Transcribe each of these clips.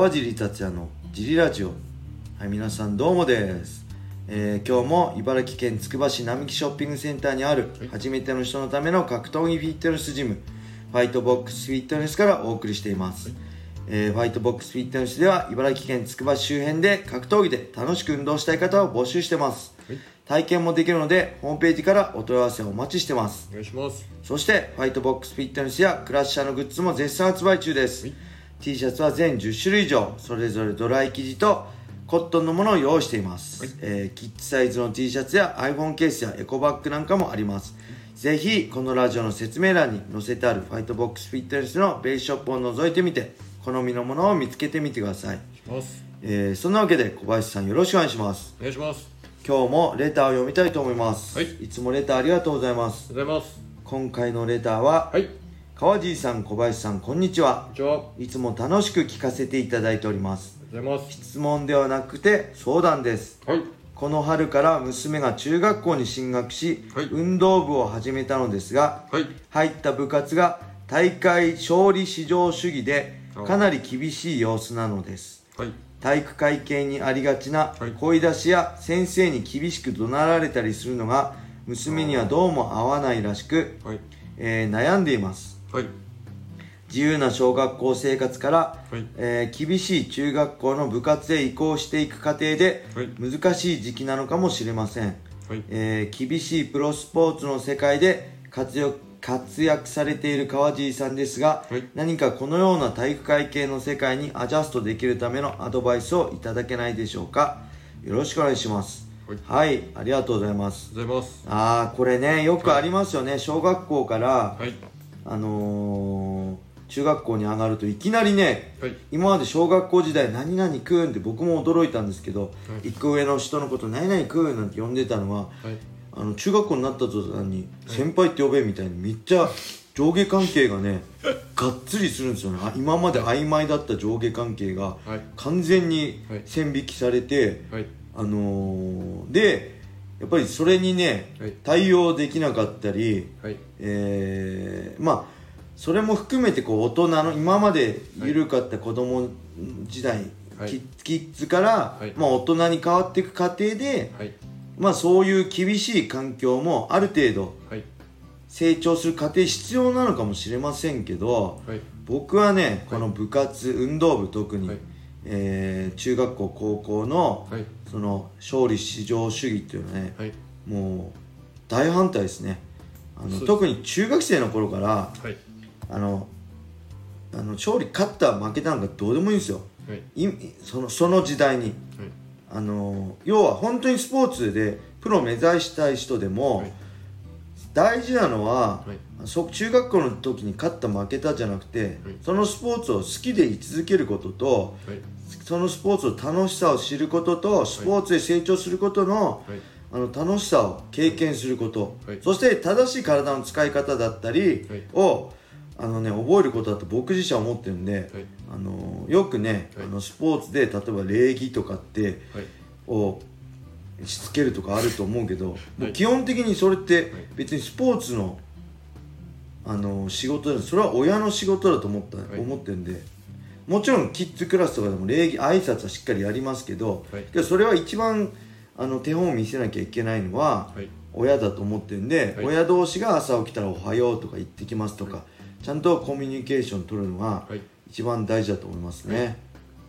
川尻達也のジリラジオ。はい皆さんどうもです、えー今日も茨城県つくば市並木ショッピングセンターにある初めての人のための格闘技フィットネスジムファイトボックスフィットネスからお送りしています、えーファイトボックスフィットネスでは茨城県つくば市周辺で格闘技で楽しく運動したい方を募集してます、体験もできるのでホームページからお問い合わせをお待ちしてます。お願いします。そしてファイトボックスフィットネスやクラッシャーのグッズも絶賛発売中です、はい T シャツは全10種類以上それぞれドライ生地とコットンのものを用意しています、はい。えーキッズサイズの T シャツや iPhone ケースやエコバッグなんかもあります。ぜひこのラジオの説明欄に載せてあるファイトボックスフィットネスのベースショップを覗いてみて好みのものを見つけてみてください、します。えーそんなわけで小林さんよろしくお願いします。お願いします。今日もレターを読みたいと思います、はい。いつもレターありがとうございます。おはようございます。今回のレターは、はい。こ川尻さん小林さんこんにちは。ちは。いつも楽しく聞かせていただいております。うございます。質問ではなくて相談です。はい。この春から娘が中学校に進学し、はい。運動部を始めたのですがはい。入った部活が大会勝利至上主義でかなり厳しい様子なのです。はい。体育会系にありがちなはい。声出しや先生に厳しく怒鳴られたりするのが娘にはどうも合わないらしく、はい。えー悩んでいますはい。自由な小学校生活から、はい。えー厳しい中学校の部活へ移行していく過程で、はい。難しい時期なのかもしれません、はい。えー厳しいプロスポーツの世界で活躍活躍されている川尻さんですが、はい。何かこのような体育会系の世界にアジャストできるためのアドバイスをいただけないでしょうか。よろしくお願いします。はい。はい、ありがとうございます。おはようございます。ああこれねよくありますよね、小学校から、はいあのー中学校に上がるといきなりねはい。今まで小学校時代何々くんって僕も驚いたんですけど、はい。一個上の人のこと何々くんなんて呼んでたのははい。あの中学校になった途端に先輩って呼べみたいにめっちゃ上下関係がね がっつりするんですよね。あ今まで曖昧だった上下関係がはい。完全にはい。線引きされて、はい。あのーでやっぱりそれにねはい。対応できなかったり、はい。えーまあそれも含めてこう大人の今まで緩かった子供時代、はい。キキッズから、はい。まあ、大人に変わっていく過程で、はい。まあ、そういう厳しい環境もある程度はい成長する過程必要なのかもしれませんけどはい僕はねこの部活、運動部特に、はいえー中学校高校のはい。その勝利至上主義っていうのはねはい。もう大反対ですね。あの特に中学生の頃からはい。あのあの勝利勝った負けたなんかどうでもいいんですよ。はい。いそのその時代に。はい。あの要は本当にスポーツでプロを目指したい人でも、はい大事なのは、はい。そ中学校の時に勝った負けたじゃなくて、はい。そのスポーツを好きで居続けることとはい。そのスポーツの楽しさを知ることとスポーツで成長することの,、はい。あの楽しさを経験すること、はい。そして正しい体の使い方だったりはい。を、あのね、覚えることだと僕自身は思ってるんで、はい。あのよくね、はい。あのスポーツで例えば礼儀とかってはい。をしつけるとかあると思うけど、はい。基本的にそれってはい。別にスポーツのあの仕事でそれは親の仕事だと思った、はい。思ってるんで。もちろんキッズクラスとかでも礼儀挨拶はしっかりやりますけど、はい。けどそれは一番あの手本を見せなきゃいけないのははい。親だと思ってるんで、はい親同士が朝起きたら「おはよう」とか「行ってきます」とか、はちゃんとコミュニケーション取るのがはい一番大事だと思いますね、はい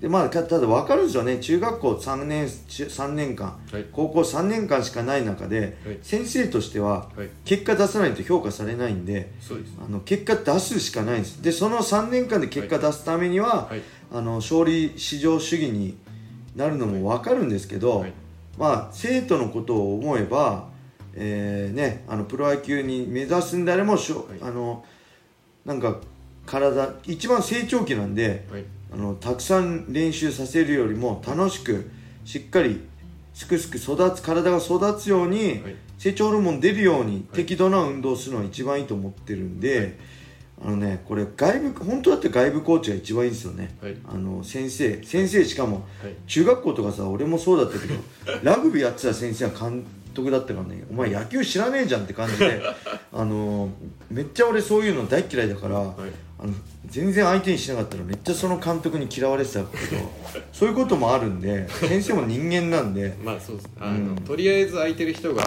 でまあかただ分かるんですよね。中学校3年中3年間。はい。高校3年間しかない中で、はい。先生としてははい。結果出さないと評価されないんでそうです。あの結果出すしかないんです。でその3年間で結果出すためには、はい。あの勝利至上主義になるのも分かるんですけど、はい。まあ生徒のことを思えば、えーね、あのプロ野球に目指すんであれもしょ、はい。あのなんか体一番成長期なんではいあのたくさん練習させるよりも楽しくしっかりすくすく育つ体が育つように、はい。成長ホルモン出るように適度な運動をするのが一番いいと思ってるんで、あのねこれ外部本当だって外部コーチが一番いいんですよね、はい。あの先生先生しかもはい。中学校とかさ俺もそうだったけど ラグビーやってた先生は監督だったからねお前野球知らねえじゃんって感じで あのめっちゃ俺そういうの大っ嫌いだから、はいあの全然相手にしなかったらめっちゃその監督に嫌われてたけど そういうこともあるんで先生も人間なんで。まあそうです。あの、うんとりあえず空いてる人が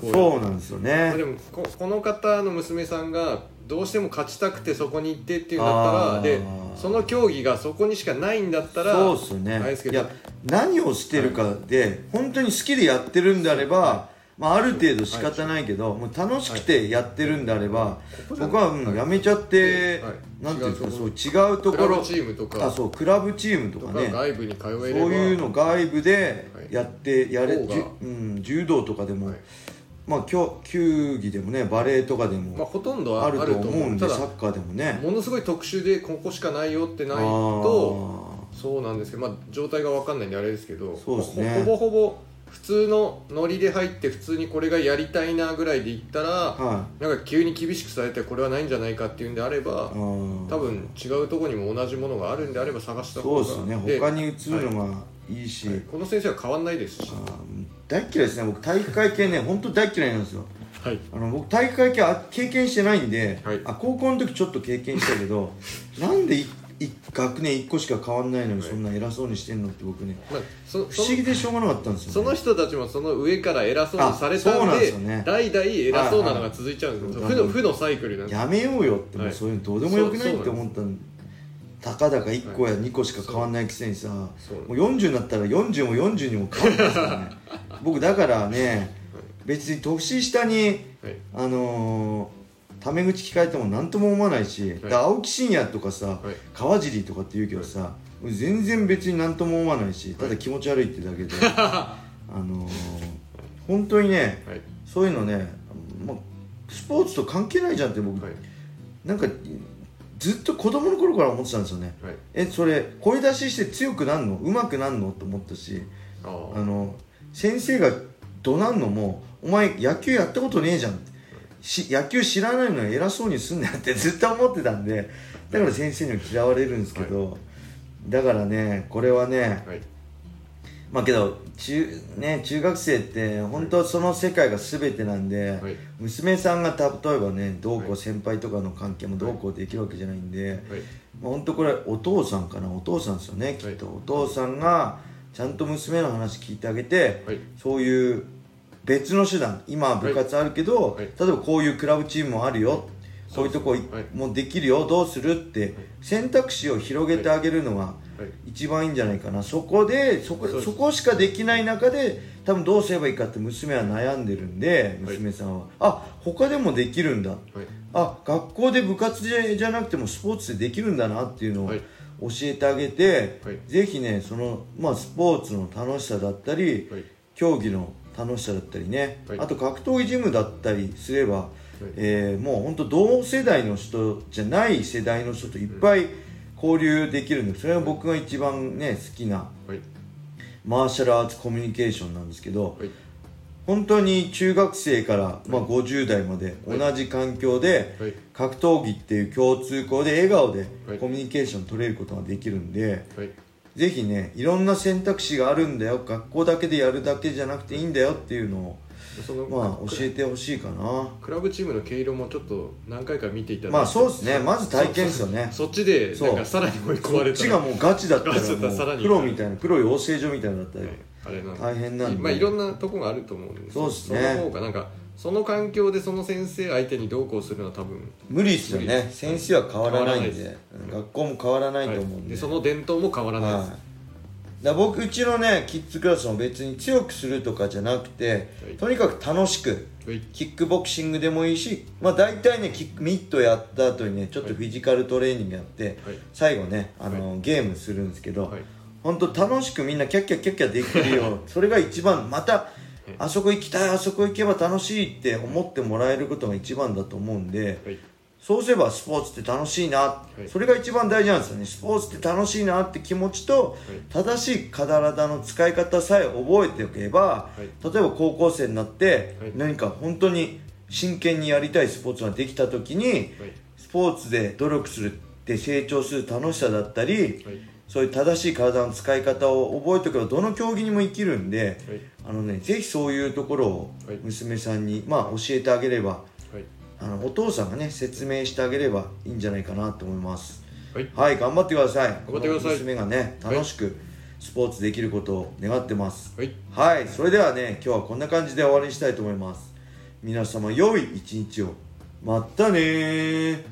そそうなんですよまねあでもここの方の娘さんがどうしても勝ちたくてそこに行ってっていうんだったらでその競技がそこにしかないんだったらそうっすよねいや何をしてるかで、本当に好きでやってるんであれば、まあ、ある程度仕方ないけど、もう楽しくてやってるんであれば、僕は、うんはいやめちゃって、はいなんていうんですか違そうう違うところクラブチームとか。あそうクラブチームととかね。か外部に通えそういうの外部でやって、やれうん、柔道とかでも、はい。まあ球球技でもねバレーとかでまあ、もほとんどはあると思うんでサッカーでもね。ものすごい特殊でここしかないよってないとそうなんですけど、まあ、状態が分かんないんであれですけどそうですね。ほほぼほぼ普通のノリで入って普通にこれがやりたいなぐらいで言ったら、はなんか急に厳しくされてこれはないんじゃないかっていうんであれば多分違うところにも同じものがあるんであれば探したそう方がですね。他に移るのがいいし、はい。この先生は変わんないですし。大嫌いですね。僕体育会系ね本当大嫌いなんですよ。はい。あの僕体育会系あ経験してないんで、はい。あ高校の時ちょっと経験したけどなんでいい学年1個しか変わんないのにはい。そんな偉そうにしてんのって僕ねまあ、そ不そ思議でしょうがなかったんですよ、ね、その人たちもその上から偉そうにされたでなんんですよね。代々偉そうなのが続いちゃうんですよ、はいはい負の負のサイクルなんですやめようよってもうはいそういうのどうでもよくないって思ったんたかだか1個や2個しか変わんないくせにさもそうう40になったら40も40にも変わるんですからね僕だからね別に年下にはいあのータメ口聞かれても何とも思わないし、だから青木真也とかさ、はい。川尻とかって言うけどさ、全然別に何とも思わないしただ気持ち悪いってだけで、あのー本当にねはい。そういうのね、まあ、スポーツと関係ないじゃんって僕、はい。なんかずっと子供の頃から思ってたんですよね。はい。えそれ声出しして強くなんの？上手くなんの？と思ったし。ああの先生が怒鳴んのも「お前野球やったことねえじゃん」し野球知らないのに偉そうにすんなよって ずっと思ってたんでだから先生には嫌われるんですけど、だからねこれはねあはい。まあけど中,、ね、中学生って本当その世界が全てなんで、はい。娘さんが例えばねどうこはい。う先輩とかの関係もどうこうできるわけじゃないんで、はい。まあ、本当これお父さんかな？お父さんですよねきっと、お父さんがちゃんと娘の話聞いてあげて、はい。そういう別の手段今は部活あるけど、はい。例えばこういうクラブチームもあるよ、こういうとこはい。もできるよどうするって選択肢を広げてあげるのがはい。一番いいんじゃないかな。そこでそこそこしかできない中で多分どうすればいいかって娘は悩んでるんではい。娘さんは、あ他でもできるんだ。はい。あ学校で部活じゃなくてもスポーツでできるんだなっていうのをはい。教えてあげて、はい。ぜひねその、まあ、スポーツの楽しさだったり、はい。競技の楽しさだったりね、はい。あと格闘技ジムだったりすれば、えーもう本当同世代の人じゃない世代の人といっぱい交流できるんでそれが僕が一番ね好きなはい。マーシャルアーツコミュニケーションなんですけどはい。本当に中学生から、まあ、50代まではい。同じ環境ではい。格闘技っていう共通項で笑顔ではい。コミュニケーション取れることができるんで、はいぜひねいろんな選択肢があるんだよ。学校だけでやるだけじゃなくていいんだよっていうのをそのまあ教えてほしいかな。クラブチームの毛色もちょっと何回か見ていただいて。まあそうですね。まず体験ですよね。そそっちでなんかさらに追い込まこれたら。っちがもうガチだったらプロみたいなプロ養成所みたいなのだったらはい。あれな大変なんで。まあいろんなとこがあると思うんでそうっすね。その方がなんかその環境でその先生相手にどうこうするのは多分無理ですよね。先生は変わらないんで。学校も変わらないと思うんで,、はい。でその伝統も変わらないです、はい。だ僕うちのねキッズクラスも別に強くするとかじゃなくて、はい。とにかく楽しくはい。キックボクシングでもいいし、まあ、大体ねキックミットやった後にねちょっとフィジカルトレーニングやって、はい。最後ねあの、ゲームするんですけど、はい。本当楽しくみんなキャッキャキャッキャできるよ それが一番またあそこ行きたいあそこ行けば楽しいって思ってもらえることが一番だと思うんではい。そうすればスポーツって楽しいな、い。それが一番大事なんですよね。スポーツって楽しいなって気持ちと、正しい体の使い方さえ覚えておけば、い。例えば高校生になって、はい。何か本当に真剣にやりたいスポーツができた時にはい。スポーツで努力するって成長する楽しさだったり、はい。そういう正しい体の使い方を覚えておけばどの競技にも生きるんで、はいあのね、ぜひそういうところをはい。娘さんに、まあ、教えてあげればはい。あのお父さんがね説明してあげればいいんじゃないかなと思います。はい。頑張ってください。頑張ってください。娘がね楽しくスポーツできることを願ってます。はい。はいそれではね今日はこんな感じで終わりにしたいと思います。皆様良い一日を。またねー